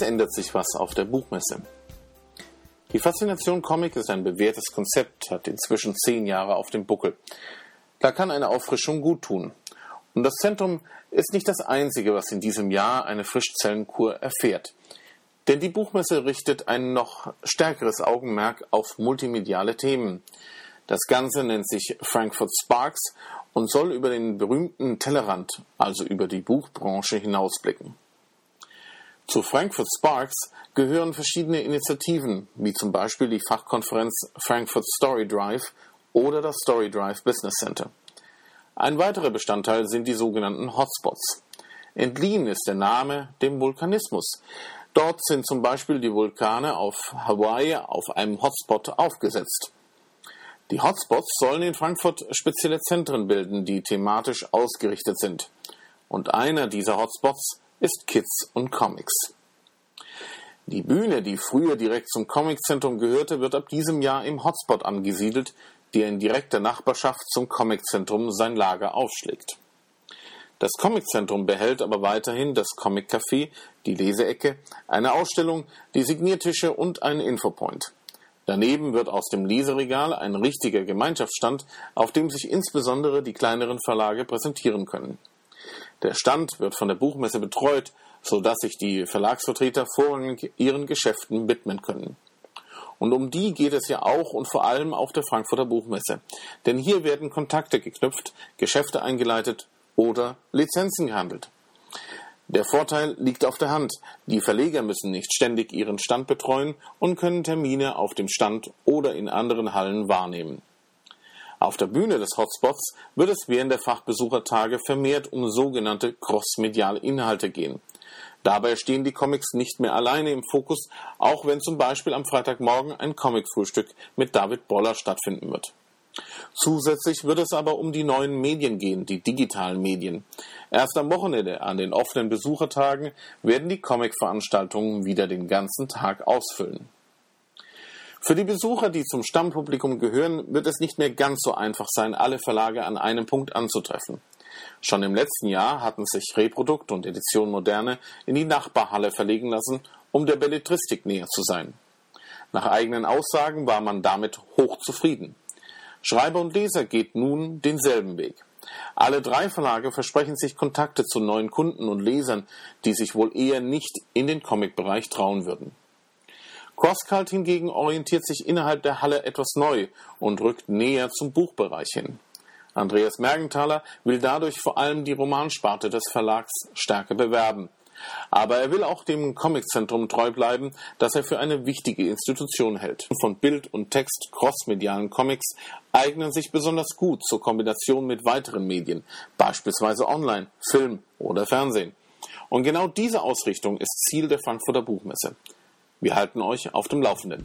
Es ändert sich was auf der Buchmesse. Die Faszination Comic ist ein bewährtes Konzept, hat inzwischen zehn Jahre auf dem Buckel. Da kann eine Auffrischung gut tun. Und das Zentrum ist nicht das einzige, was in diesem Jahr eine Frischzellenkur erfährt. Denn die Buchmesse richtet ein noch stärkeres Augenmerk auf multimediale Themen. Das Ganze nennt sich Frankfurt Sparks und soll über den berühmten Tellerrand, also über die Buchbranche, hinausblicken. Zu Frankfurt Sparks gehören verschiedene Initiativen, wie zum Beispiel die Fachkonferenz Frankfurt Story Drive oder das Story Drive Business Center. Ein weiterer Bestandteil sind die sogenannten Hotspots. Entliehen ist der Name dem Vulkanismus. Dort sind zum Beispiel die Vulkane auf Hawaii auf einem Hotspot aufgesetzt. Die Hotspots sollen in Frankfurt spezielle Zentren bilden, die thematisch ausgerichtet sind. Und einer dieser Hotspots ist Kids und Comics. Die Bühne, die früher direkt zum Comiczentrum gehörte, wird ab diesem Jahr im Hotspot angesiedelt, der in direkter Nachbarschaft zum Comiczentrum sein Lager aufschlägt. Das Comiczentrum behält aber weiterhin das Comic Café, die Leseecke, eine Ausstellung, die Signiertische und einen Infopoint. Daneben wird aus dem Leseregal ein richtiger Gemeinschaftsstand, auf dem sich insbesondere die kleineren Verlage präsentieren können. Der Stand wird von der Buchmesse betreut, so dass sich die Verlagsvertreter vorrangig ihren Geschäften widmen können. Und um die geht es ja auch und vor allem auf der Frankfurter Buchmesse. Denn hier werden Kontakte geknüpft, Geschäfte eingeleitet oder Lizenzen gehandelt. Der Vorteil liegt auf der Hand. Die Verleger müssen nicht ständig ihren Stand betreuen und können Termine auf dem Stand oder in anderen Hallen wahrnehmen. Auf der Bühne des Hotspots wird es während der Fachbesuchertage vermehrt um sogenannte crossmediale Inhalte gehen. Dabei stehen die Comics nicht mehr alleine im Fokus, auch wenn zum Beispiel am Freitagmorgen ein Comic-Frühstück mit David Boller stattfinden wird. Zusätzlich wird es aber um die neuen Medien gehen, die digitalen Medien. Erst am Wochenende an den offenen Besuchertagen werden die Comic-Veranstaltungen wieder den ganzen Tag ausfüllen. Für die Besucher, die zum Stammpublikum gehören, wird es nicht mehr ganz so einfach sein, alle Verlage an einem Punkt anzutreffen. Schon im letzten Jahr hatten sich Reprodukt und Edition Moderne in die Nachbarhalle verlegen lassen, um der Belletristik näher zu sein. Nach eigenen Aussagen war man damit hochzufrieden. Schreiber und Leser geht nun denselben Weg. Alle drei Verlage versprechen sich Kontakte zu neuen Kunden und Lesern, die sich wohl eher nicht in den Comic-Bereich trauen würden. Crosscult hingegen orientiert sich innerhalb der Halle etwas neu und rückt näher zum Buchbereich hin. Andreas Mergenthaler will dadurch vor allem die Romansparte des Verlags stärker bewerben. Aber er will auch dem Comiczentrum treu bleiben, das er für eine wichtige Institution hält. Von Bild und Text crossmedialen Comics eignen sich besonders gut zur Kombination mit weiteren Medien, beispielsweise Online, Film oder Fernsehen. Und genau diese Ausrichtung ist Ziel der Frankfurter Buchmesse. Wir halten euch auf dem Laufenden.